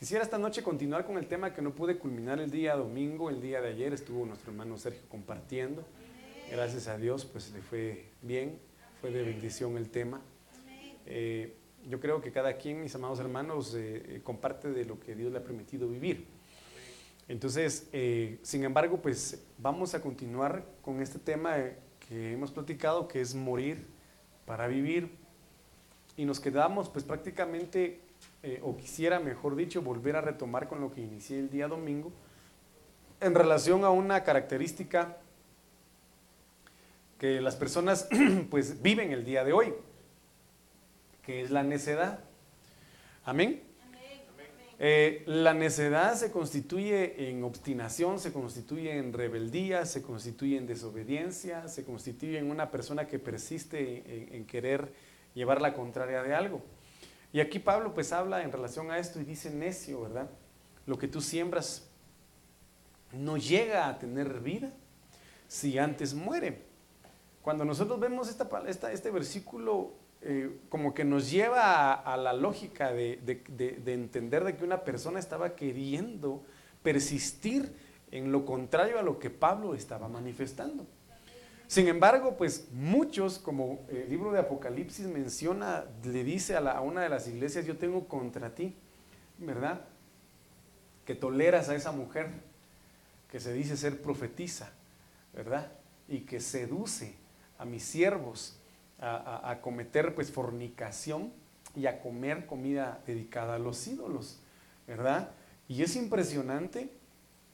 Quisiera esta noche continuar con el tema que no pude culminar el día domingo, el día de ayer estuvo nuestro hermano Sergio compartiendo. Gracias a Dios, pues le fue bien, fue de bendición el tema. Eh, yo creo que cada quien, mis amados hermanos, eh, eh, comparte de lo que Dios le ha permitido vivir. Entonces, sin embargo, pues vamos a continuar con este tema que hemos platicado, que es morir para vivir. Y nos quedamos pues prácticamente eh, o quisiera, mejor dicho, volver a retomar con lo que inicié el día domingo, en relación a una característica que las personas pues viven el día de hoy, que es la necedad. Amén. Eh, la necedad se constituye en obstinación, se constituye en rebeldía, se constituye en desobediencia, se constituye en una persona que persiste en querer llevar la contraria de algo. Y aquí Pablo pues habla en relación a esto y dice necio, ¿verdad? Lo que tú siembras no llega a tener vida si antes muere. Cuando nosotros vemos esta, este versículo, eh, como que nos lleva a, la lógica de, de, entender de que una persona estaba queriendo persistir en lo contrario a lo que Pablo estaba manifestando. Sin embargo, pues muchos, como el libro de Apocalipsis menciona, le dice a, una de las iglesias, yo tengo contra ti, ¿verdad? Que toleras a esa mujer que se dice ser profetiza, ¿verdad? Y que seduce a mis siervos a, cometer pues fornicación y a comer comida dedicada a los ídolos, ¿verdad? Y es impresionante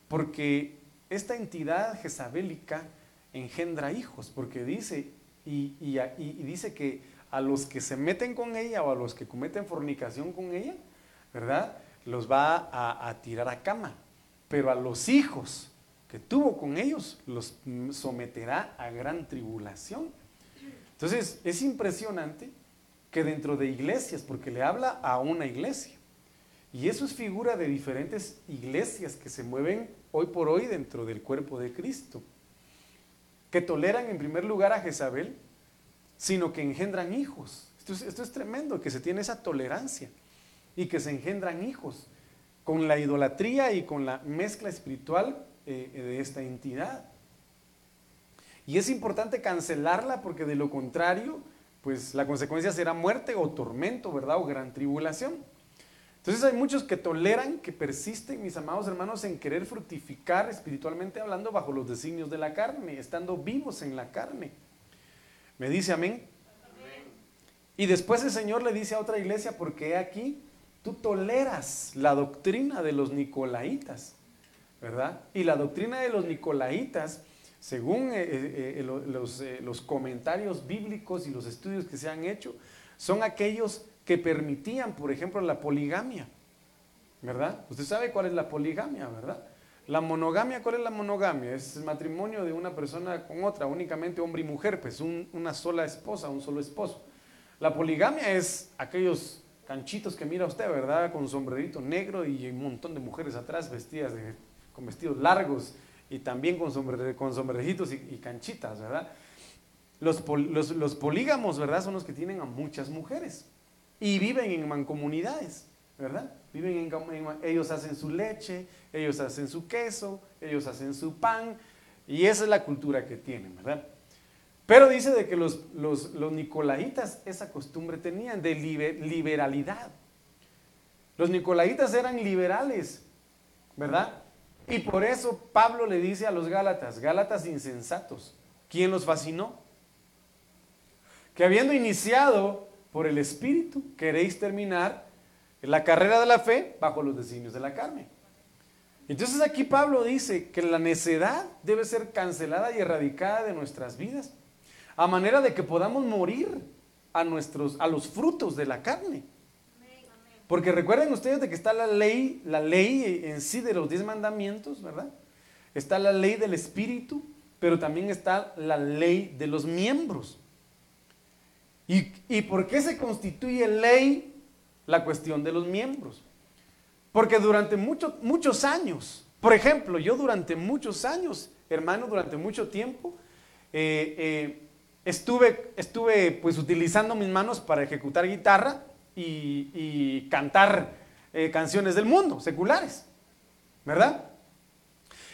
porque esta entidad jezabélica engendra hijos, porque dice, y, dice que a los que se meten con ella o a los que cometen fornicación con ella, ¿verdad? Los va a, a tirar a cama, pero a los hijos que tuvo con ellos los someterá a gran tribulación. Entonces, es impresionante que dentro de iglesias, porque le habla a una iglesia, y eso es figura de diferentes iglesias que se mueven hoy por hoy dentro del cuerpo de Cristo que toleran en primer lugar a Jezabel, sino que engendran hijos. Esto es, tremendo, que se tiene esa tolerancia y que se engendran hijos con la idolatría y con la mezcla espiritual eh, de esta entidad. Y es importante cancelarla porque de lo contrario, pues la consecuencia será muerte o tormento, ¿verdad? O gran tribulación. Entonces hay muchos que toleran, que persisten, mis amados hermanos, en querer fructificar espiritualmente hablando bajo los designios de la carne, estando vivos en la carne. ¿Me dice amén? Y después el Señor le dice a otra iglesia, porque aquí tú toleras la doctrina de los nicolaitas, ¿verdad? Y la doctrina de los nicolaitas, según eh, eh, eh, los, los comentarios bíblicos y los estudios que se han hecho, son aquellos que permitían, por ejemplo, la poligamia. ¿Verdad? Usted sabe cuál es la poligamia, ¿verdad? La monogamia, ¿cuál es la monogamia? Es el matrimonio de una persona con otra, únicamente hombre y mujer, pues una sola esposa, un solo esposo. La poligamia es aquellos canchitos que mira usted, ¿verdad? Con sombrerito negro y un montón de mujeres atrás vestidas con vestidos largos y también con, sombre, con sombreritos y, canchitas, ¿verdad? Los, los, los polígamos, ¿verdad? Son los que tienen a muchas mujeres y viven en mancomunidades, ¿verdad? Viven en, ellos hacen su leche, ellos hacen su queso, ellos hacen su pan, y esa es la cultura que tienen, ¿verdad? Pero dice de que los, los, nicolaitas esa costumbre tenían de liberalidad. Los nicolaitas eran liberales, ¿verdad? Y por eso Pablo le dice a los Gálatas, Gálatas insensatos, ¿quién los fascinó? Que habiendo iniciado por el Espíritu queréis terminar la carrera de la fe bajo los designios de la carne. Entonces aquí Pablo dice que la necedad debe ser cancelada y erradicada de nuestras vidas, a manera de que podamos morir a, nuestros, a los frutos de la carne. Porque recuerden ustedes de que está la ley, la ley en sí de los diez mandamientos, ¿verdad? Está la ley del Espíritu, pero también está la ley de los miembros. ¿Y, por qué se constituye ley la cuestión de los miembros? Porque durante muchos años, por ejemplo, yo durante muchos años, hermano, durante mucho tiempo, eh, eh, estuve, estuve pues utilizando mis manos para ejecutar guitarra y, cantar eh, canciones del mundo, seculares, ¿verdad?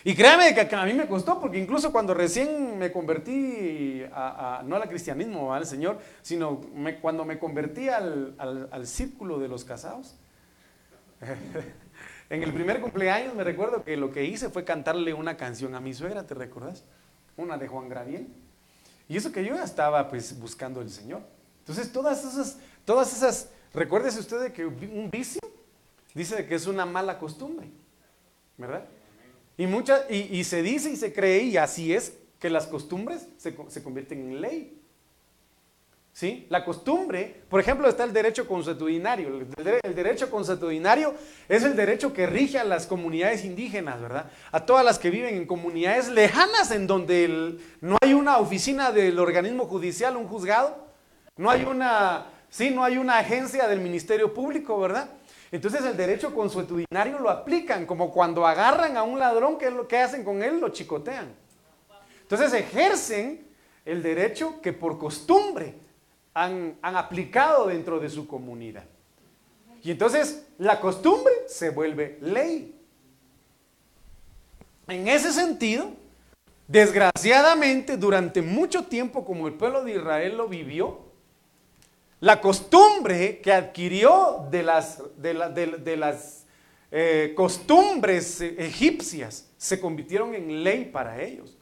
Y créame que a mí me costó, porque incluso cuando recién me convertí, a, no al cristianismo, al Señor, sino cuando me convertí al, al círculo de los casados, en el primer cumpleaños me recuerdo que lo que hice fue cantarle una canción a mi suegra, ¿te recuerdas? Una de Juan Graviel. Y eso que yo ya estaba pues buscando el Señor. Entonces todas esas, todas esas, recuérdese usted de que un vicio dice que es una mala costumbre, ¿verdad? Y, mucha, y, se dice y se cree, y así es, que las costumbres se, se convierten en ley. ¿Sí? La costumbre, por ejemplo, está el derecho consuetudinario. El, derecho consuetudinario es el derecho que rige a las comunidades indígenas, ¿verdad? A todas las que viven en comunidades lejanas en donde no hay una oficina del organismo judicial, un juzgado, no hay una, sí, no hay una agencia del Ministerio Público, ¿verdad? Entonces el derecho consuetudinario lo aplican, como cuando agarran a un ladrón, ¿qué que hacen con él? Lo chicotean. Entonces ejercen el derecho que por costumbre han, aplicado dentro de su comunidad. Y entonces la costumbre se vuelve ley. En ese sentido, desgraciadamente, durante mucho tiempo, como el pueblo de Israel lo vivió, la costumbre que adquirió de las, eh, costumbres egipcias se convirtieron en ley para ellos.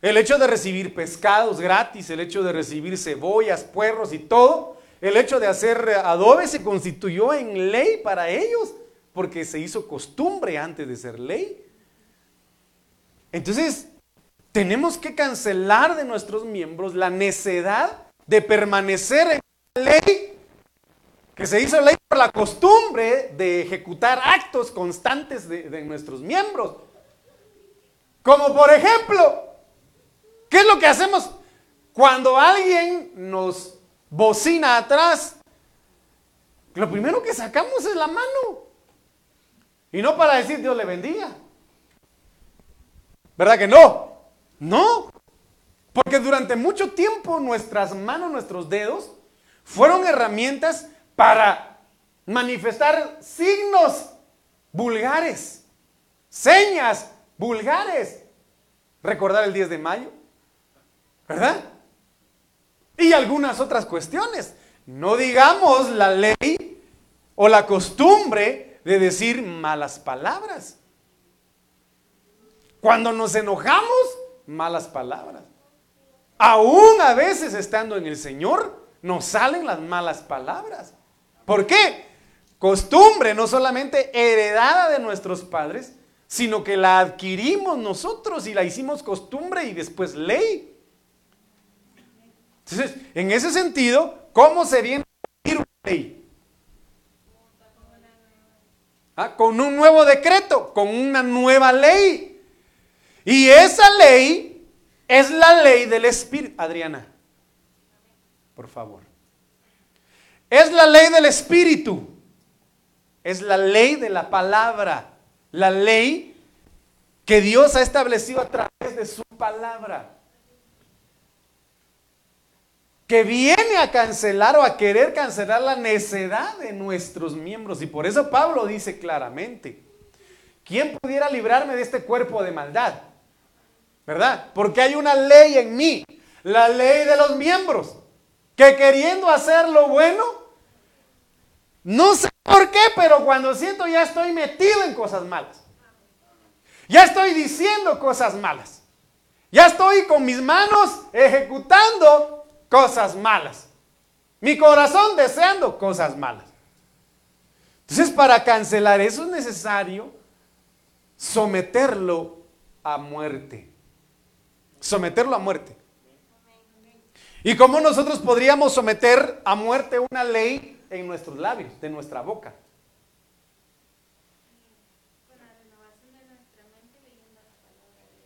El hecho de recibir pescados gratis, el hecho de recibir cebollas, puerros y todo, el hecho de hacer adobe se constituyó en ley para ellos, porque se hizo costumbre antes de ser ley. Entonces, tenemos que cancelar de nuestros miembros la necedad de permanecer en la ley que se hizo ley por la costumbre de ejecutar actos constantes de, de nuestros miembros. Como por ejemplo, ¿Qué es lo que hacemos cuando alguien nos bocina atrás? Lo primero que sacamos es la mano. Y no para decir Dios le bendiga. ¿Verdad que no? No. Porque durante mucho tiempo nuestras manos, nuestros dedos, fueron herramientas para manifestar signos vulgares, señas vulgares. Recordar el 10 de mayo, ¿Verdad? Y algunas otras cuestiones. No digamos la ley o la costumbre de decir malas palabras. Cuando nos enojamos, malas palabras. Aún a veces estando en el Señor, nos salen las malas palabras. ¿Por qué? Costumbre no solamente heredada de nuestros padres, sino que la adquirimos nosotros y la hicimos costumbre y después ley. Entonces, en ese sentido, ¿cómo se viene a una ley? Ah, con un nuevo decreto, con una nueva ley. Y esa ley es la ley del Espíritu. Adriana, por favor. Es la ley del Espíritu. Es la ley de la palabra. La ley que Dios ha establecido a través de su palabra que viene a cancelar o a querer cancelar la necedad de nuestros miembros. Y por eso Pablo dice claramente, ¿quién pudiera librarme de este cuerpo de maldad? ¿Verdad? Porque hay una ley en mí, la ley de los miembros, que queriendo hacer lo bueno, no sé por qué, pero cuando siento ya estoy metido en cosas malas. Ya estoy diciendo cosas malas. Ya estoy con mis manos ejecutando cosas malas. Mi corazón deseando cosas malas. Entonces, para cancelar eso es necesario someterlo a muerte. Someterlo a muerte. ¿Y cómo nosotros podríamos someter a muerte una ley en nuestros labios, de nuestra boca?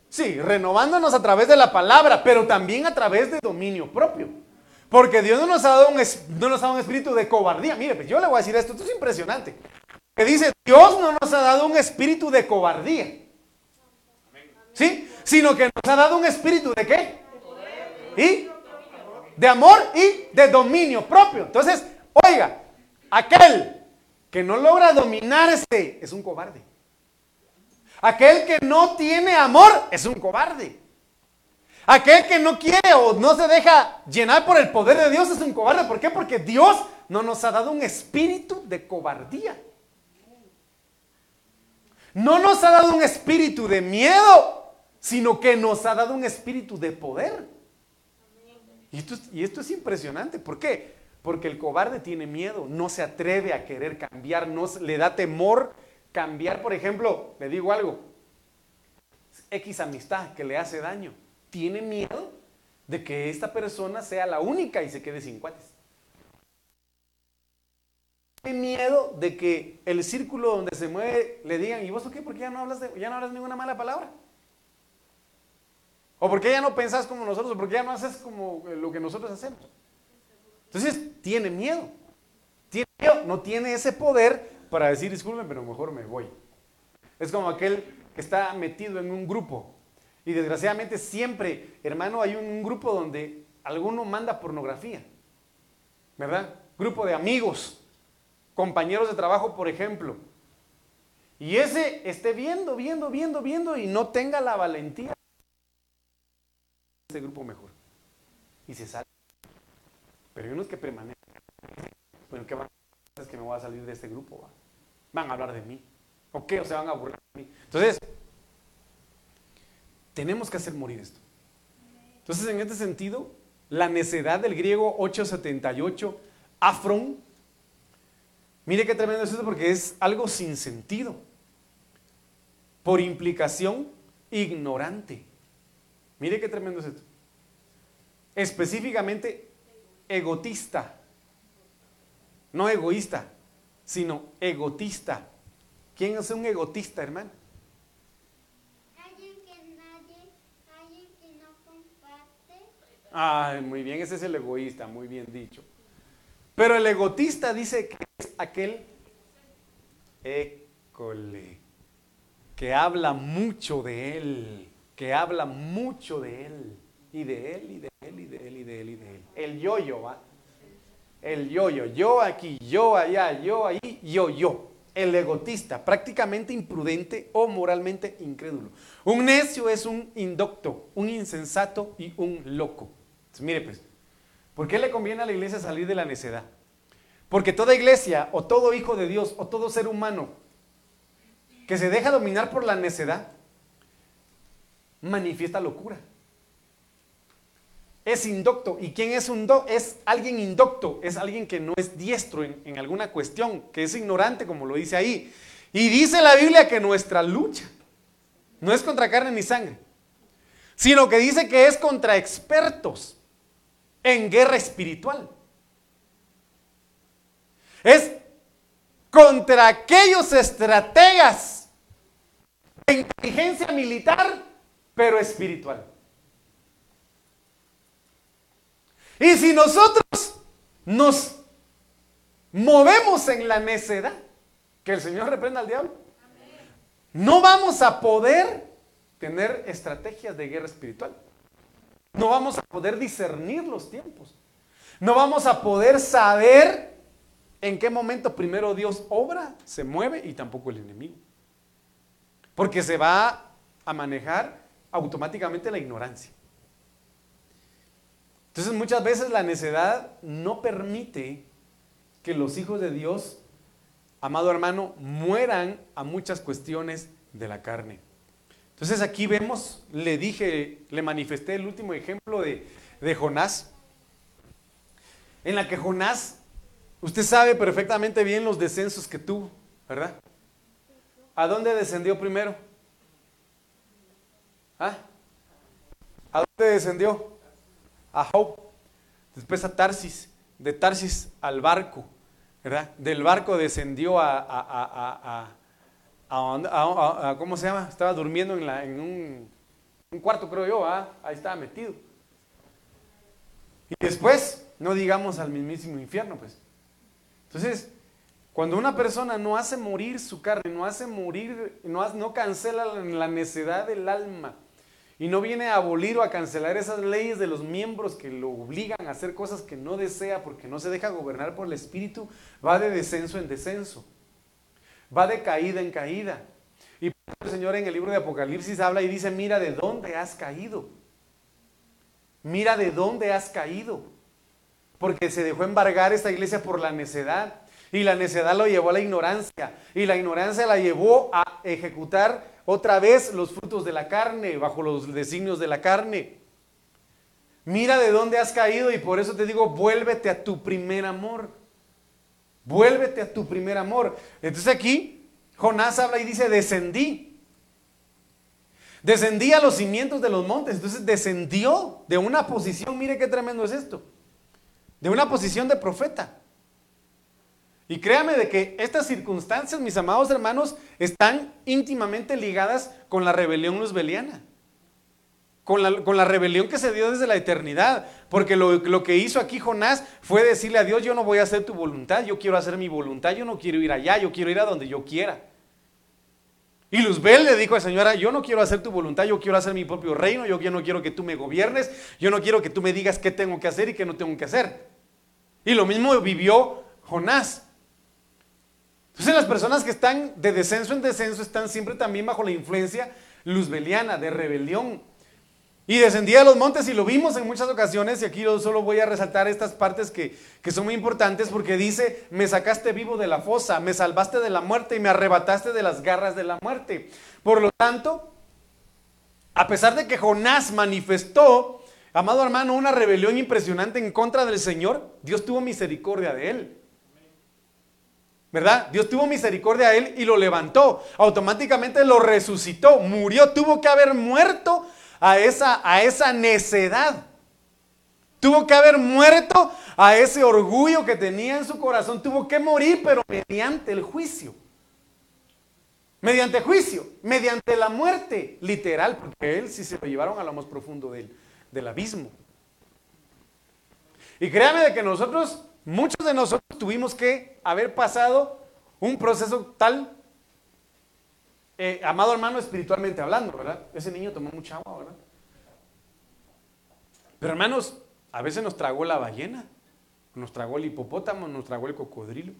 Sí, renovándonos a través de la palabra, pero también a través de dominio propio. Porque Dios no nos ha dado un, no nos ha dado un espíritu de cobardía. Mire, pues yo le voy a decir esto, esto es impresionante. Que dice, Dios no nos ha dado un espíritu de cobardía. ¿Sí? Sino que nos ha dado un espíritu de qué? ¿Y? De amor y de dominio propio. Entonces, oiga, aquel que no logra dominarse es un cobarde. Aquel que no tiene amor es un cobarde. Aquel que no quiere o no se deja llenar por el poder de Dios es un cobarde. ¿Por qué? Porque Dios no nos ha dado un espíritu de cobardía. No nos ha dado un espíritu de miedo, sino que nos ha dado un espíritu de poder. Y esto, es impresionante. ¿Por qué? Porque el cobarde tiene miedo, no se atreve a querer cambiar, no le da temor cambiar. Por ejemplo, le digo algo, X amistad que le hace daño tiene miedo de que esta persona sea la única y se quede sin cuates. Tiene miedo de que el círculo donde se mueve le digan, ¿y vos qué? ¿Por qué ya no hablas, de, ya no hablas ninguna mala palabra? ¿O por qué ya no pensás como nosotros? ¿O por qué ya no haces como lo que nosotros hacemos? Entonces, tiene miedo. Tiene miedo, no tiene ese poder para decir, disculpen, pero mejor me voy. Es como aquel que está metido en un grupo y desgraciadamente siempre, hermano, hay un, grupo donde alguno manda pornografía, ¿verdad? Grupo de amigos, compañeros de trabajo, por ejemplo. Y ese esté viendo, viendo, viendo, viendo y no tenga la valentía. Ese grupo mejor. Y se sale. Pero hay unos que permanecen. Bueno, ¿qué van a? Es que me voy a salir de este grupo. Van a hablar de mí. ¿O qué? O se van a burlar de mí. Entonces, tenemos que hacer morir esto. Entonces, en este sentido, la necedad del griego 878, afron, mire qué tremendo es esto porque es algo sin sentido. Por implicación, ignorante. Mire qué tremendo es esto. Específicamente, egotista. No egoísta, sino egotista. ¿Quién es un egotista, hermano? Ay, muy bien, ese es el egoísta, muy bien dicho. Pero el egotista dice que es aquel école, que habla mucho de él, que habla mucho de él, y de él, y de él, y de él, y de él, y de él. El yo-yo, ¿va? El yo-yo, yo aquí, yo allá, yo ahí, yo, yo. El egotista, prácticamente imprudente o moralmente incrédulo. Un necio es un indocto, un insensato y un loco mire pues, ¿por qué le conviene a la iglesia salir de la necedad? Porque toda iglesia o todo hijo de Dios o todo ser humano que se deja dominar por la necedad manifiesta locura. Es indocto. ¿Y quién es un do? Es alguien indocto. Es alguien que no es diestro en, en alguna cuestión, que es ignorante, como lo dice ahí. Y dice la Biblia que nuestra lucha no es contra carne ni sangre, sino que dice que es contra expertos en guerra espiritual. Es contra aquellos estrategas de inteligencia militar, pero espiritual. Y si nosotros nos movemos en la necedad, que el Señor reprenda al diablo, no vamos a poder tener estrategias de guerra espiritual. No vamos a poder discernir los tiempos. No vamos a poder saber en qué momento primero Dios obra, se mueve y tampoco el enemigo. Porque se va a manejar automáticamente la ignorancia. Entonces muchas veces la necedad no permite que los hijos de Dios, amado hermano, mueran a muchas cuestiones de la carne. Entonces aquí vemos, le dije, le manifesté el último ejemplo de, Jonás, en la que Jonás, usted sabe perfectamente bien los descensos que tuvo, ¿verdad? ¿A dónde descendió primero? ¿Ah? ¿A dónde descendió? A Job, después a Tarsis, de Tarsis al barco, ¿verdad? Del barco descendió a a, ¿cómo se llama? Estaba durmiendo en, la, en un, cuarto, creo yo, ahí estaba metido. Y después, no digamos al mismísimo infierno, pues. Entonces, cuando una persona no hace morir su carne, no hace morir, no, no cancela la necedad del alma, y no viene a abolir o a cancelar esas leyes de los miembros que lo obligan a hacer cosas que no desea porque no se deja gobernar por el Espíritu, va de descenso en descenso. va de caída en caída. Y el Señor en el libro de Apocalipsis habla y dice, mira de dónde has caído. Mira de dónde has caído. Porque se dejó embargar esta iglesia por la necedad. Y la necedad lo llevó a la ignorancia. Y la ignorancia la llevó a ejecutar otra vez los frutos de la carne, bajo los designios de la carne. Mira de dónde has caído y por eso te digo, vuélvete a tu primer amor. Vuélvete a tu primer amor. Entonces aquí Jonás habla y dice, descendí. Descendí a los cimientos de los montes. Entonces descendió de una posición, mire qué tremendo es esto, de una posición de profeta. Y créame de que estas circunstancias, mis amados hermanos, están íntimamente ligadas con la rebelión luzbeliana. Con la, rebelión que se dio desde la eternidad. Porque lo, lo, que hizo aquí Jonás fue decirle a Dios, yo no voy a hacer tu voluntad, yo quiero hacer mi voluntad, yo no quiero ir allá, yo quiero ir a donde yo quiera. Y Luzbel le dijo a señora, yo no quiero hacer tu voluntad, yo quiero hacer mi propio reino, yo no quiero que tú me gobiernes, yo no quiero que tú me digas qué tengo que hacer y qué no tengo que hacer. Y lo mismo vivió Jonás. Entonces las personas que están de descenso en descenso están siempre también bajo la influencia luzbeliana, de rebelión. Y descendía a los montes y lo vimos en muchas ocasiones y aquí yo solo voy a resaltar estas partes que, que son muy importantes porque dice, me sacaste vivo de la fosa, me salvaste de la muerte y me arrebataste de las garras de la muerte. Por lo tanto, a pesar de que Jonás manifestó, amado hermano, una rebelión impresionante en contra del Señor, Dios tuvo misericordia de él. ¿Verdad? Dios tuvo misericordia a él y lo levantó. Automáticamente lo resucitó, murió, tuvo que haber muerto a esa, a esa necedad. Tuvo que haber muerto a ese orgullo que tenía en su corazón. Tuvo que morir, pero mediante el juicio. Mediante juicio, mediante la muerte, literal, porque él sí se lo llevaron a lo más profundo del, del abismo. Y créame de que nosotros Muchos de nosotros tuvimos que haber pasado un proceso tal, eh, amado hermano, espiritualmente hablando, ¿verdad? Ese niño tomó mucha agua, ¿verdad? Pero hermanos, a veces nos tragó la ballena, nos tragó el hipopótamo, nos tragó el cocodrilo.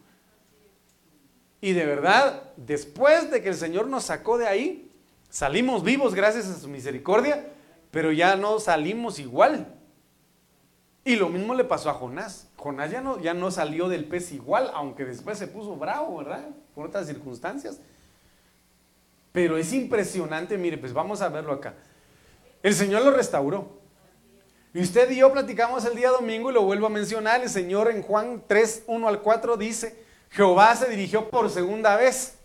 Y de verdad, después de que el Señor nos sacó de ahí, salimos vivos gracias a su misericordia, pero ya no salimos igual. Y lo mismo le pasó a Jonás. Jonás ya no, ya no salió del pez igual, aunque después se puso bravo, ¿verdad? Por otras circunstancias. Pero es impresionante, mire, pues vamos a verlo acá. El Señor lo restauró. Y usted y yo platicamos el día domingo y lo vuelvo a mencionar. El Señor en Juan 3, 1 al 4 dice, Jehová se dirigió por segunda vez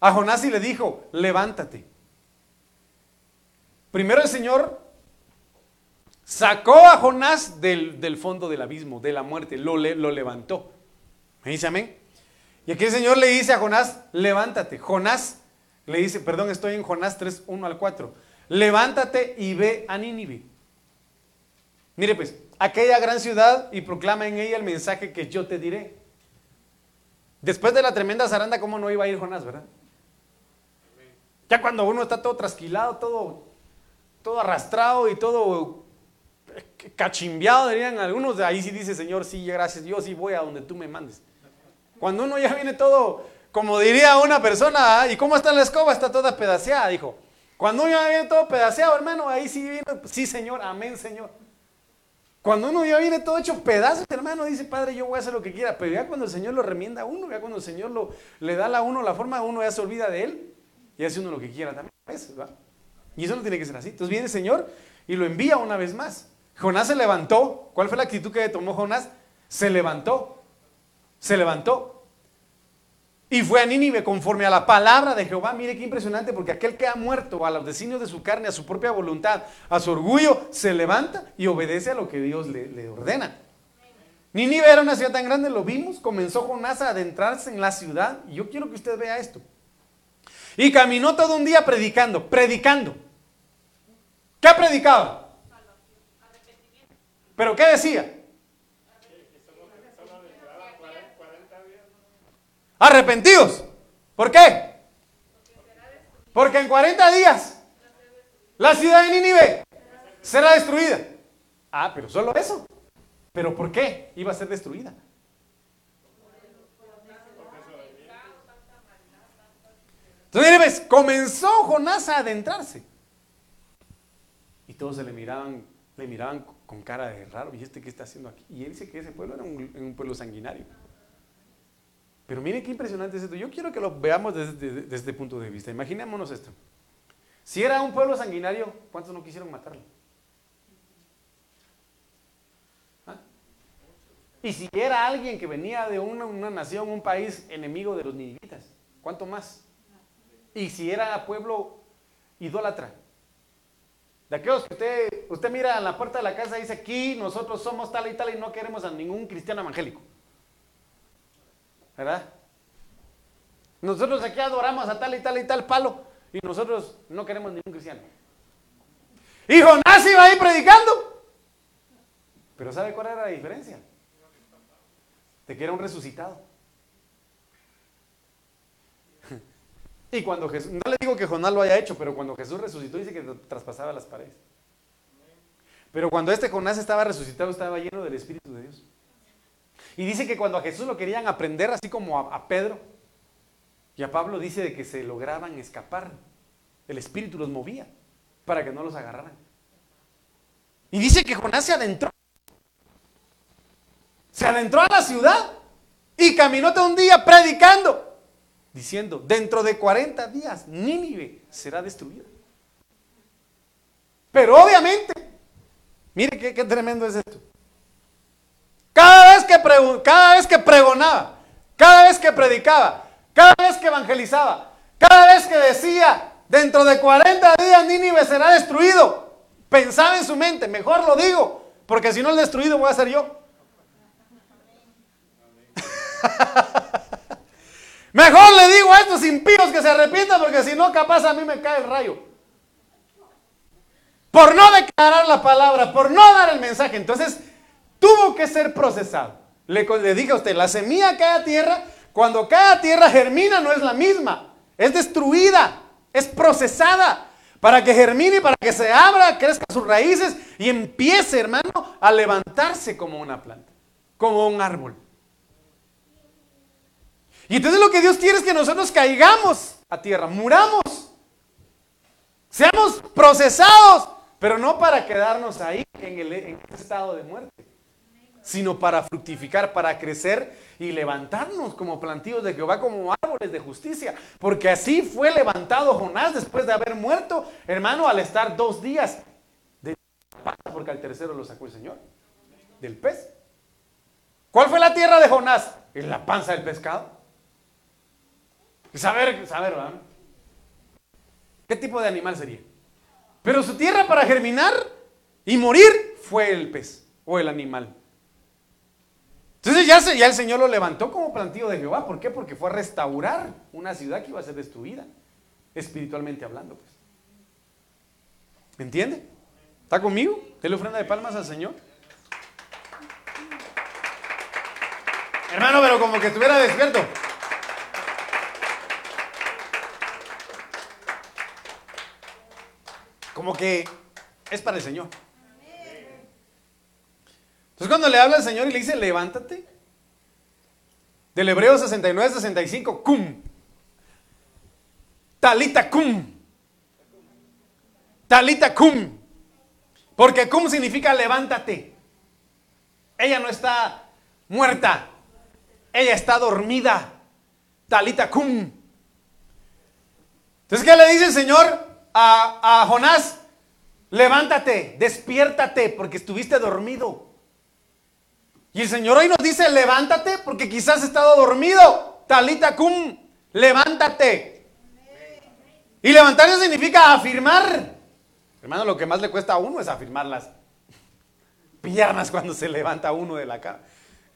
a Jonás y le dijo, levántate. Primero el Señor Sacó a Jonás del, fondo del abismo, de la muerte, lo, lo levantó. ¿Me dice amén? Y aquí el Señor le dice a Jonás, levántate. Jonás le dice, perdón, estoy en Jonás 3, 1 al 4. Levántate y ve a Nínive. Mire pues, aquella gran ciudad y proclama en ella el mensaje que yo te diré. Después de la tremenda zaranda, ¿cómo no iba a ir Jonás, verdad? Ya cuando uno está todo trasquilado, todo, todo arrastrado y todo cachimbiado, dirían algunos, de ahí sí dice, Señor, sí, gracias, yo sí voy a donde tú me mandes. Cuando uno ya viene todo, como diría una persona, ¿y cómo está la escoba? Está toda pedaceada, dijo. Cuando uno ya viene todo pedaceado, hermano, ahí sí viene, sí, Señor, amén, Señor. Cuando uno ya viene todo hecho pedazos, hermano, dice, Padre, yo voy a hacer lo que quiera. Pero ya cuando el Señor lo remienda a uno, ya cuando el Señor lo, le da a uno la forma, uno ya se olvida de Él y hace uno lo que quiera también. Y eso no tiene que ser así. Entonces viene el Señor y lo envía una vez más. Jonás se levantó. ¿Cuál fue la actitud que tomó Jonás? Se levantó. Se levantó. Y fue a Nínive conforme a la palabra de Jehová. Mire qué impresionante, porque aquel que ha muerto a los designios de su carne, a su propia voluntad, a su orgullo, se levanta y obedece a lo que Dios le, ordena. Nínive era una ciudad tan grande, lo vimos. Comenzó Jonás a adentrarse en la ciudad. Y yo quiero que usted vea esto. Y caminó todo un día predicando, predicando. ¿Qué predicaba? ¿Pero qué decía? Arrepentidos. ¿Por qué? Porque en 40 días la ciudad de Nínive será destruida. Ah, pero solo eso. ¿Pero por qué iba a ser destruida? Entonces, ves, comenzó Jonás a adentrarse. Y todos se le miraban, le miraban con cara de raro. ¿Y este qué está haciendo aquí? Y él dice que ese pueblo era un, pueblo sanguinario. Pero miren qué impresionante es esto. Yo quiero que lo veamos desde, este punto de vista. Imaginémonos esto. Si era un pueblo sanguinario, ¿cuántos no quisieron matarlo? ¿Ah? Y si era alguien que venía de una, una, nación, un país enemigo de los ninivitas, ¿cuánto más? Y si era pueblo idólatra, de aquellos que usted, usted mira en la puerta de la casa y dice, aquí nosotros somos tal y tal y no queremos a ningún cristiano evangélico. ¿Verdad? Nosotros aquí adoramos a tal y tal y tal palo y nosotros no queremos ningún cristiano. Y Jonás iba ahí predicando. Pero ¿sabe cuál era la diferencia? De que era un resucitado. Y cuando Jesús, no le digo que Jonás lo haya hecho, pero cuando Jesús resucitó dice que traspasaba las paredes. Pero cuando este Jonás estaba resucitado estaba lleno del Espíritu de Dios. Y dice que cuando a Jesús lo querían aprender, así como a, Pedro y a Pablo, dice de que se lograban escapar. El Espíritu los movía para que no los agarraran. Y dice que Jonás se adentró. Se adentró a la ciudad y caminó todo un día predicando diciendo, dentro de 40 días Nínive será destruida. Pero obviamente, mire qué, tremendo es esto. Cada vez, que cada vez que pregonaba, cada vez que predicaba, cada vez que evangelizaba, cada vez que decía, dentro de 40 días Nínive será destruido, pensaba en su mente, mejor lo digo, porque si no el destruido voy a ser yo. Mejor le digo a estos impíos que se arrepientan porque si no, capaz a mí me cae el rayo. Por no declarar la palabra, por no dar el mensaje. Entonces, tuvo que ser procesado. Le, le dije a usted, la semilla cae a tierra, cuando cae a tierra germina, no es la misma. Es destruida, es procesada para que germine, para que se abra, crezca sus raíces y empiece, hermano, a levantarse como una planta, como un árbol. Y entonces lo que Dios quiere es que nosotros caigamos a tierra, muramos, seamos procesados, pero no para quedarnos ahí en el, en estado de muerte, sino para fructificar, para crecer y levantarnos como plantíos de Jehová, como árboles de justicia. Porque así fue levantado Jonás después de haber muerto, hermano, al estar dos días de porque al tercero lo sacó el Señor, del pez. ¿Cuál fue la tierra de Jonás? En la panza del pescado. Saber, saber, ¿verdad? ¿Qué tipo de animal sería? Pero su tierra para germinar y morir fue el pez o el animal. Entonces ya, el Señor lo levantó como plantío de Jehová. ¿Por qué? Porque fue a restaurar una ciudad que iba a ser destruida, espiritualmente hablando. Pues. ¿Me entiende? ¿Está conmigo? Dele ofrenda de palmas al Señor. Hermano, pero como que estuviera despierto. Como que es para el Señor. Entonces cuando le habla al Señor y le dice, levántate, del Hebreo 69, 65, cum, talita cum, talita cum, porque cum significa levántate. Ella no está muerta, ella está dormida, talita cum. Entonces, ¿qué le dice el Señor? a, Jonás, levántate, despiértate porque estuviste dormido. Y el Señor hoy nos dice, levántate porque quizás has estado dormido. Talita cum, levántate. Y levantarse significa afirmar. Hermano, lo que más le cuesta a uno es afirmar las piernas cuando se levanta uno de la cama.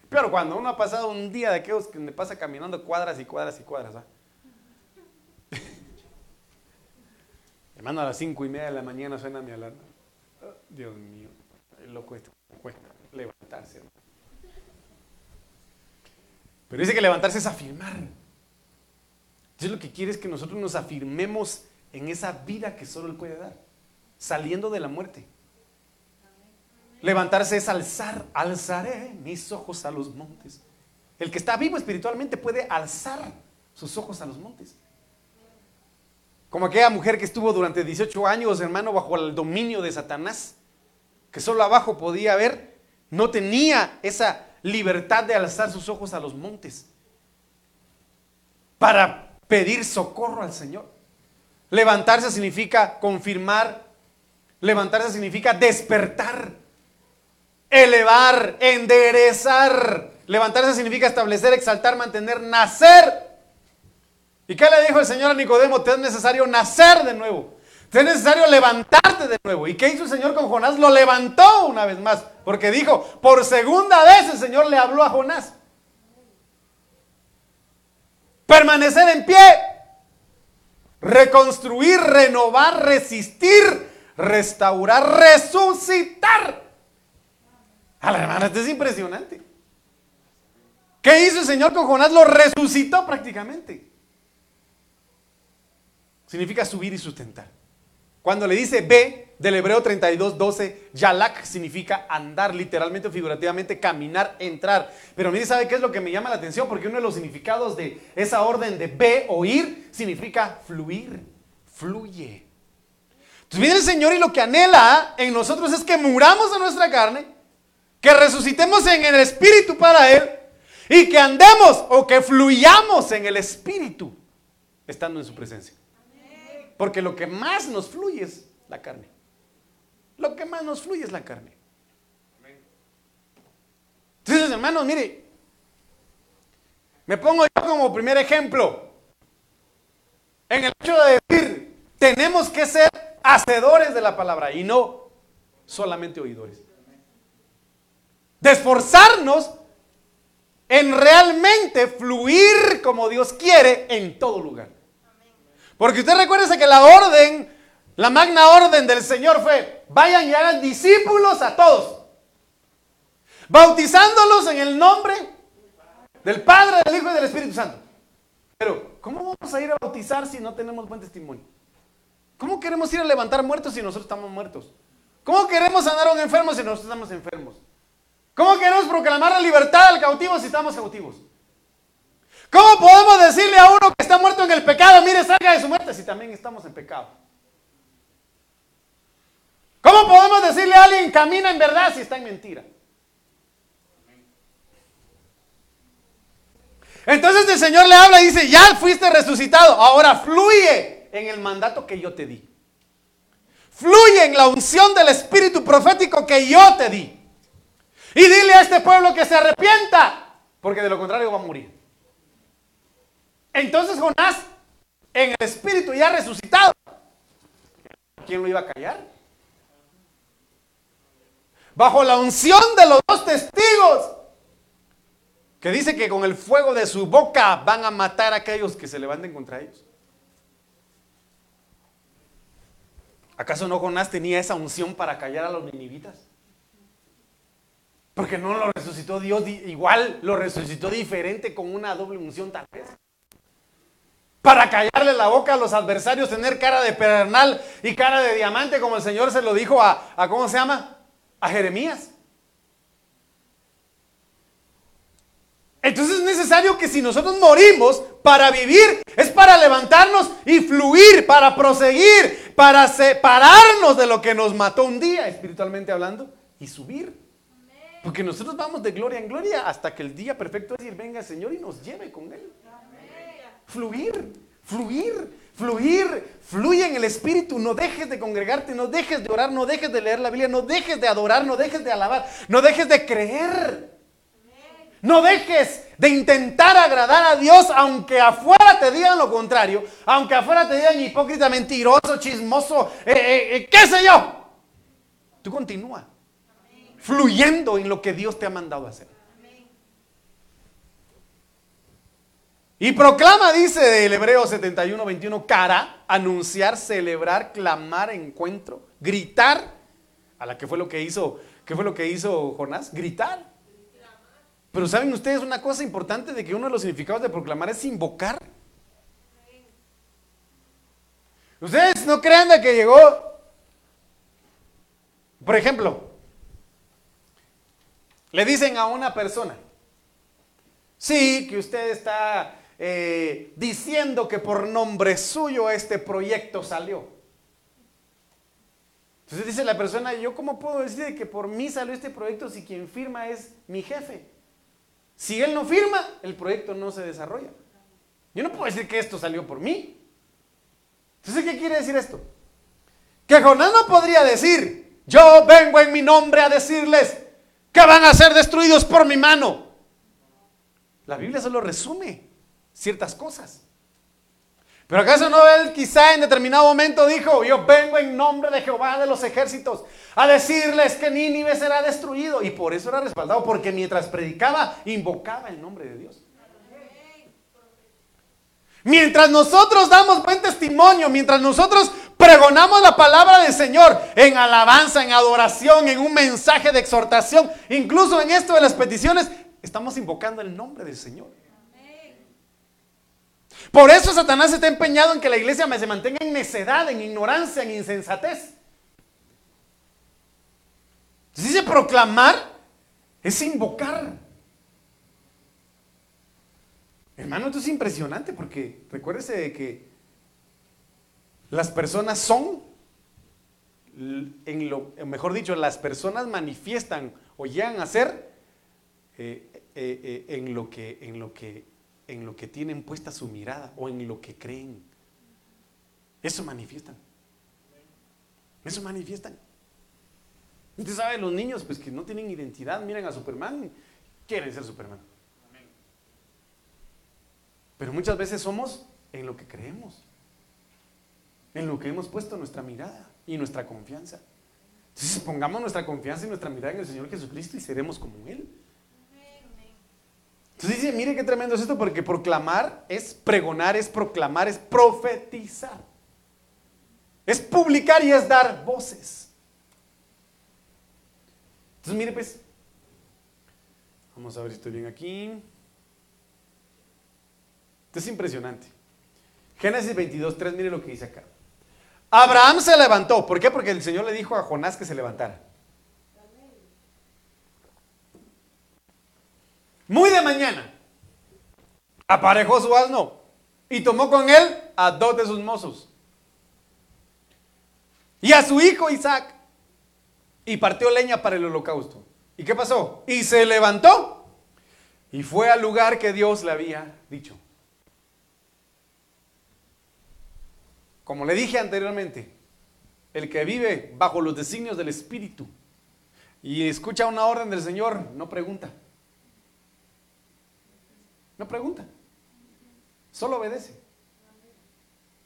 Pero cuando uno ha pasado un día de aquellos que le pasa caminando cuadras y cuadras y cuadras, Hermano, a las cinco y media de la mañana suena mi alarma. Dios mío, lo cuesta, cuesta levantarse. Pero dice que levantarse es afirmar. Entonces lo que quiere es que nosotros nos afirmemos en esa vida que solo Él puede dar, saliendo de la muerte. Levantarse es alzar, alzaré mis ojos a los montes. El que está vivo espiritualmente puede alzar sus ojos a los montes. Como aquella mujer que estuvo durante 18 años, hermano, bajo el dominio de Satanás, que solo abajo podía ver, no tenía esa libertad de alzar sus ojos a los montes para pedir socorro al Señor. Levantarse significa confirmar, levantarse significa despertar, elevar, enderezar. Levantarse significa establecer, exaltar, mantener, nacer. ¿Y qué le dijo el Señor a Nicodemo? Te es necesario nacer de nuevo. Te es necesario levantarte de nuevo. ¿Y qué hizo el Señor con Jonás? Lo levantó una vez más. Porque dijo, por segunda vez el Señor le habló a Jonás. Permanecer en pie. Reconstruir, renovar, resistir, restaurar, resucitar. A la hermana, esto es impresionante. ¿Qué hizo el Señor con Jonás? Lo resucitó prácticamente significa subir y sustentar. Cuando le dice ve del hebreo 32, 12, yalak significa andar, literalmente o figurativamente, caminar, entrar. Pero mire, ¿sabe qué es lo que me llama la atención? Porque uno de los significados de esa orden de ve o ir significa fluir, fluye. Entonces viene el Señor y lo que anhela en nosotros es que muramos a nuestra carne, que resucitemos en el Espíritu para Él y que andemos o que fluyamos en el Espíritu estando en su presencia. Porque lo que más nos fluye es la carne. Lo que más nos fluye es la carne. Entonces, hermanos, mire, me pongo yo como primer ejemplo. En el hecho de decir, tenemos que ser hacedores de la palabra y no solamente oidores. De esforzarnos en realmente fluir como Dios quiere en todo lugar. Porque usted recuerde que la orden, la magna orden del Señor fue, vayan y hagan discípulos a todos, bautizándolos en el nombre del Padre, del Hijo y del Espíritu Santo. Pero, ¿cómo vamos a ir a bautizar si no tenemos buen testimonio? ¿Cómo queremos ir a levantar muertos si nosotros estamos muertos? ¿Cómo queremos sanar a un enfermo si nosotros estamos enfermos? ¿Cómo queremos proclamar la libertad al cautivo si estamos cautivos? ¿Cómo podemos decirle a uno que está muerto en el pecado, mire, salga de su muerte si también estamos en pecado? ¿Cómo podemos decirle a alguien, camina en verdad si está en mentira? Entonces el Señor le habla y dice, ya fuiste resucitado, ahora fluye en el mandato que yo te di. Fluye en la unción del espíritu profético que yo te di. Y dile a este pueblo que se arrepienta, porque de lo contrario va a morir. Entonces Jonás, en el espíritu ya resucitado, ¿quién lo iba a callar? Bajo la unción de los dos testigos, que dice que con el fuego de su boca van a matar a aquellos que se levanten contra ellos. ¿Acaso no Jonás tenía esa unción para callar a los ninivitas? Porque no lo resucitó Dios, igual lo resucitó diferente con una doble unción tal vez para callarle la boca a los adversarios, tener cara de pedernal y cara de diamante, como el Señor se lo dijo a, a ¿cómo se llama? A Jeremías. Entonces es necesario que si nosotros morimos para vivir, es para levantarnos y fluir, para proseguir, para separarnos de lo que nos mató un día, espiritualmente hablando, y subir. Porque nosotros vamos de gloria en gloria hasta que el día perfecto es decir, venga el Señor y nos lleve con Él. Fluir, fluir, fluir, fluye en el Espíritu. No dejes de congregarte, no dejes de orar, no dejes de leer la Biblia, no dejes de adorar, no dejes de alabar, no dejes de creer. No dejes de intentar agradar a Dios, aunque afuera te digan lo contrario, aunque afuera te digan hipócrita, mentiroso, chismoso, eh, eh, eh, qué sé yo. Tú continúa fluyendo en lo que Dios te ha mandado hacer. Y proclama, dice el Hebreo 71, 21, cara, anunciar, celebrar, clamar, encuentro, gritar. A la que fue lo que hizo, ¿qué fue lo que hizo Jonás? Gritar. Pero saben ustedes una cosa importante de que uno de los significados de proclamar es invocar. Ustedes no crean de que llegó, por ejemplo, le dicen a una persona, sí, que usted está eh, diciendo que por nombre suyo este proyecto salió. Entonces dice la persona, ¿yo cómo puedo decir que por mí salió este proyecto si quien firma es mi jefe? Si él no firma, el proyecto no se desarrolla. Yo no puedo decir que esto salió por mí. Entonces, ¿qué quiere decir esto? Que Jonás no podría decir, yo vengo en mi nombre a decirles que van a ser destruidos por mi mano. La Biblia solo resume ciertas cosas. Pero acaso no él quizá en determinado momento dijo, yo vengo en nombre de Jehová de los ejércitos a decirles que Nínive será destruido. Y por eso era respaldado, porque mientras predicaba, invocaba el nombre de Dios. Mientras nosotros damos buen testimonio, mientras nosotros pregonamos la palabra del Señor en alabanza, en adoración, en un mensaje de exhortación, incluso en esto de las peticiones, estamos invocando el nombre del Señor. Por eso Satanás está empeñado en que la iglesia se mantenga en necedad, en ignorancia, en insensatez. dice proclamar es invocar. Hermano, esto es impresionante porque recuérdese de que las personas son, en lo, mejor dicho, las personas manifiestan o llegan a ser eh, eh, eh, en, lo que, en lo que en lo que tienen puesta su mirada o en lo que creen. Eso manifiestan. Eso manifiestan. Usted sabe, los niños pues que no tienen identidad, miran a Superman, quieren ser Superman. Pero muchas veces somos en lo que creemos, en lo que hemos puesto nuestra mirada y nuestra confianza. Entonces pongamos nuestra confianza y nuestra mirada en el Señor Jesucristo y seremos como Él. Entonces dice, mire qué tremendo es esto, porque proclamar es pregonar, es proclamar, es profetizar. Es publicar y es dar voces. Entonces mire pues, vamos a ver si estoy bien aquí. Esto es impresionante. Génesis 22, 3, mire lo que dice acá. Abraham se levantó. ¿Por qué? Porque el Señor le dijo a Jonás que se levantara. Muy de mañana, aparejó su asno y tomó con él a dos de sus mozos y a su hijo Isaac y partió leña para el holocausto. ¿Y qué pasó? Y se levantó y fue al lugar que Dios le había dicho. Como le dije anteriormente, el que vive bajo los designios del Espíritu y escucha una orden del Señor, no pregunta. No pregunta. Solo obedece.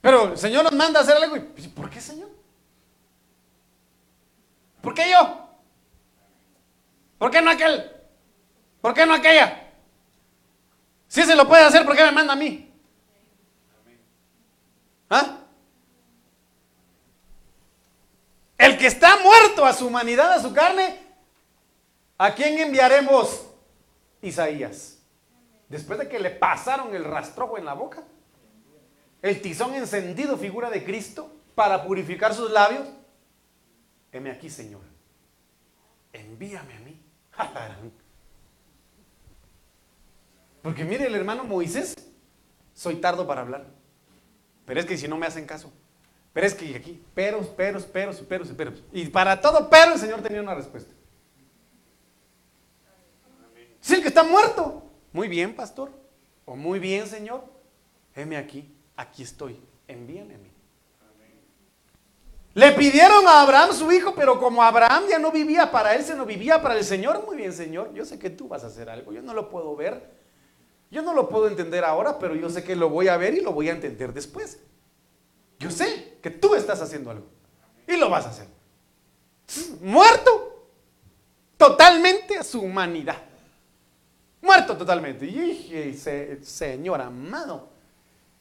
Pero el Señor nos manda a hacer algo. Y, ¿Por qué, Señor? ¿Por qué yo? ¿Por qué no aquel? ¿Por qué no aquella? Si se lo puede hacer, ¿por qué me manda a mí? ¿Ah? El que está muerto a su humanidad, a su carne, ¿a quién enviaremos? Isaías después de que le pasaron el rastrojo en la boca, el tizón encendido, figura de Cristo, para purificar sus labios, heme aquí, Señor, envíame a mí. Porque mire el hermano Moisés, soy tardo para hablar, pero es que si no me hacen caso, pero es que aquí, peros, peros, peros, peros, peros. Y para todo pero el Señor tenía una respuesta. Es el que está muerto. Muy bien, pastor. O muy bien, Señor. Heme aquí. Aquí estoy. Envíame a mí. Le pidieron a Abraham su hijo, pero como Abraham ya no vivía para él, se no vivía para el Señor. Muy bien, Señor. Yo sé que tú vas a hacer algo. Yo no lo puedo ver. Yo no lo puedo entender ahora, pero yo sé que lo voy a ver y lo voy a entender después. Yo sé que tú estás haciendo algo. Y lo vas a hacer. Muerto. Totalmente a su humanidad. Muerto totalmente. Y dije, Señor amado,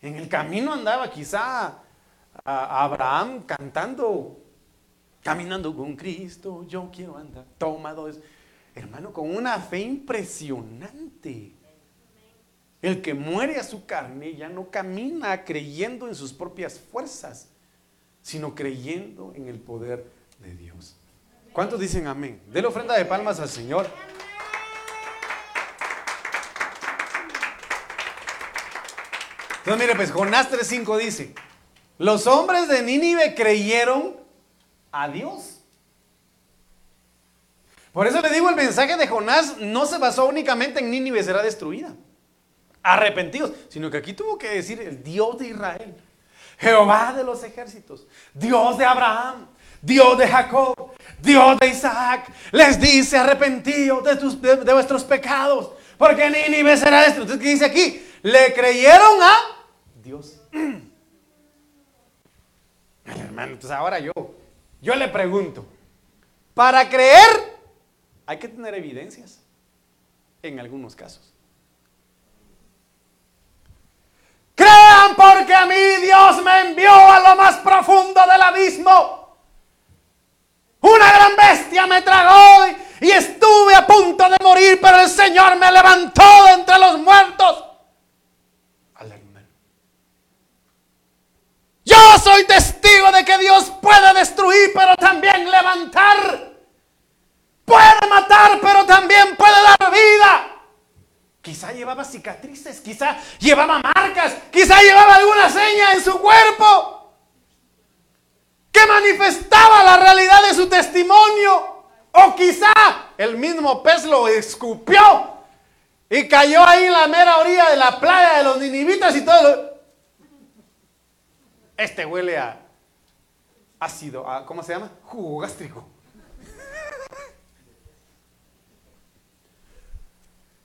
en el camino andaba quizá Abraham cantando, caminando con Cristo, yo quiero andar, tomado Hermano, con una fe impresionante. El que muere a su carne ya no camina creyendo en sus propias fuerzas, sino creyendo en el poder de Dios. ¿Cuántos dicen amén? la ofrenda de palmas al Señor. Entonces, mire, pues Jonás 3.5 dice, los hombres de Nínive creyeron a Dios. Por eso le digo, el mensaje de Jonás no se basó únicamente en Nínive será destruida, arrepentidos, sino que aquí tuvo que decir el Dios de Israel, Jehová de los ejércitos, Dios de Abraham, Dios de Jacob, Dios de Isaac, les dice arrepentidos de, de vuestros pecados, porque Nínive será destruida. Entonces, ¿qué dice aquí? Le creyeron a Dios. hermano, entonces ahora yo, yo le pregunto, para creer hay que tener evidencias en algunos casos. Crean porque a mí Dios me envió a lo más profundo del abismo. Una gran bestia me tragó y estuve a punto de morir, pero el Señor me levantó de entre los muertos. Yo soy testigo de que Dios puede destruir, pero también levantar. Puede matar, pero también puede dar vida. Quizá llevaba cicatrices, quizá llevaba marcas, quizá llevaba alguna seña en su cuerpo que manifestaba la realidad de su testimonio. O quizá el mismo pez lo escupió y cayó ahí en la mera orilla de la playa de los ninivitas y todo. Este huele a ácido, ¿cómo se llama? Jugo gástrico.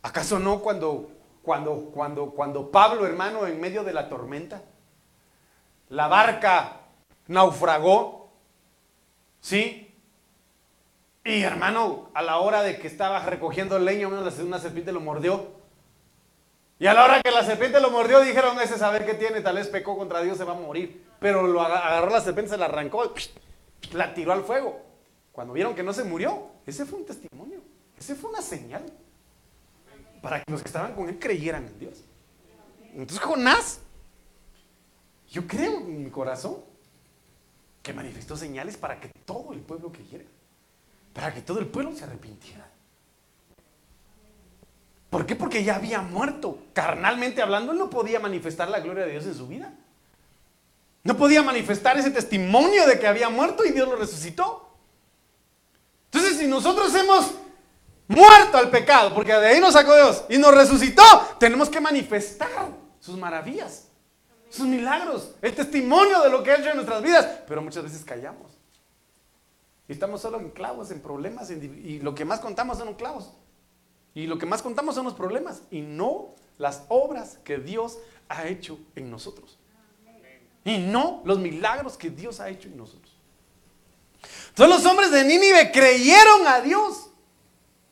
¿Acaso no cuando, cuando, cuando, cuando Pablo, hermano, en medio de la tormenta, la barca naufragó, ¿sí? Y hermano, a la hora de que estaba recogiendo leña, una serpiente lo mordió. Y a la hora que la serpiente lo mordió, dijeron, ese saber que tiene, tal vez pecó contra Dios, se va a morir. Pero lo agarró la serpiente, se la arrancó, la tiró al fuego. Cuando vieron que no se murió, ese fue un testimonio, ese fue una señal para que los que estaban con él creyeran en Dios. Entonces Jonás, yo creo en mi corazón que manifestó señales para que todo el pueblo creyera, para que todo el pueblo se arrepintiera. ¿Por qué? Porque ya había muerto. Carnalmente hablando, él no podía manifestar la gloria de Dios en su vida. No podía manifestar ese testimonio de que había muerto y Dios lo resucitó. Entonces, si nosotros hemos muerto al pecado, porque de ahí nos sacó Dios y nos resucitó, tenemos que manifestar sus maravillas, sus milagros, el testimonio de lo que ha hecho en nuestras vidas. Pero muchas veces callamos. Y estamos solo en clavos, en problemas, y lo que más contamos son clavos. Y lo que más contamos son los problemas y no las obras que Dios ha hecho en nosotros. Y no los milagros que Dios ha hecho en nosotros. Entonces los hombres de Nínive creyeron a Dios.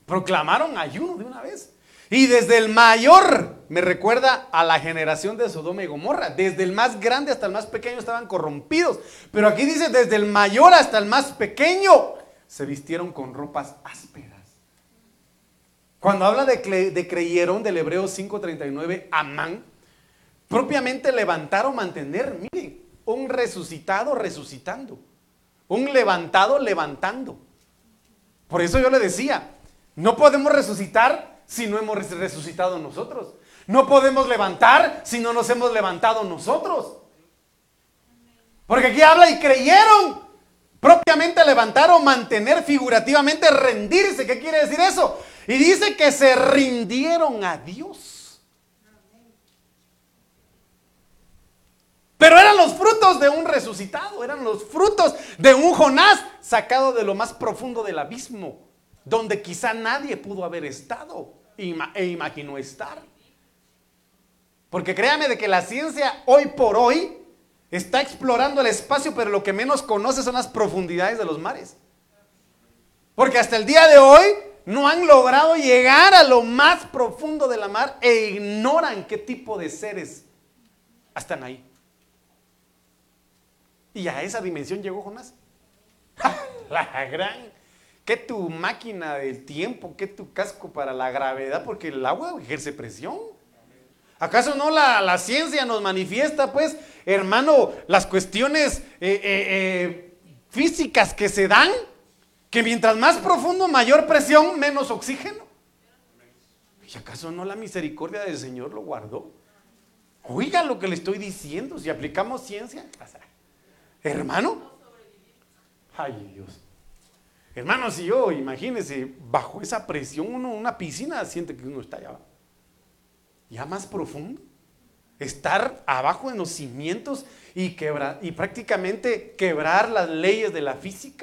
Proclamaron ayuno de una vez. Y desde el mayor, me recuerda a la generación de Sodoma y Gomorra. Desde el más grande hasta el más pequeño estaban corrompidos. Pero aquí dice, desde el mayor hasta el más pequeño, se vistieron con ropas ásperas. Cuando habla de, creyeron del Hebreo 5.39, Amán, propiamente levantar o mantener, miren, un resucitado resucitando, un levantado levantando. Por eso yo le decía, no podemos resucitar si no hemos resucitado nosotros. No podemos levantar si no nos hemos levantado nosotros. Porque aquí habla y creyeron. Propiamente levantar o mantener, figurativamente rendirse. ¿Qué quiere decir eso? Y dice que se rindieron a Dios. Pero eran los frutos de un resucitado, eran los frutos de un Jonás sacado de lo más profundo del abismo, donde quizá nadie pudo haber estado e imaginó estar. Porque créame de que la ciencia hoy por hoy está explorando el espacio, pero lo que menos conoce son las profundidades de los mares. Porque hasta el día de hoy no han logrado llegar a lo más profundo de la mar e ignoran qué tipo de seres están ahí. Y a esa dimensión llegó Jonás. la gran, que tu máquina del tiempo, que tu casco para la gravedad, porque el agua ejerce presión. ¿Acaso no la, ciencia nos manifiesta, pues, hermano, las cuestiones eh, eh, eh, físicas que se dan? Que mientras más profundo, mayor presión, menos oxígeno. ¿Y acaso no la misericordia del Señor lo guardó? Oiga lo que le estoy diciendo, si aplicamos ciencia, hermano. Ay, Dios. Hermano, si yo, imagínese, bajo esa presión, uno, una piscina siente que uno está allá Ya más profundo. Estar abajo en los cimientos y prácticamente quebrar las leyes de la física.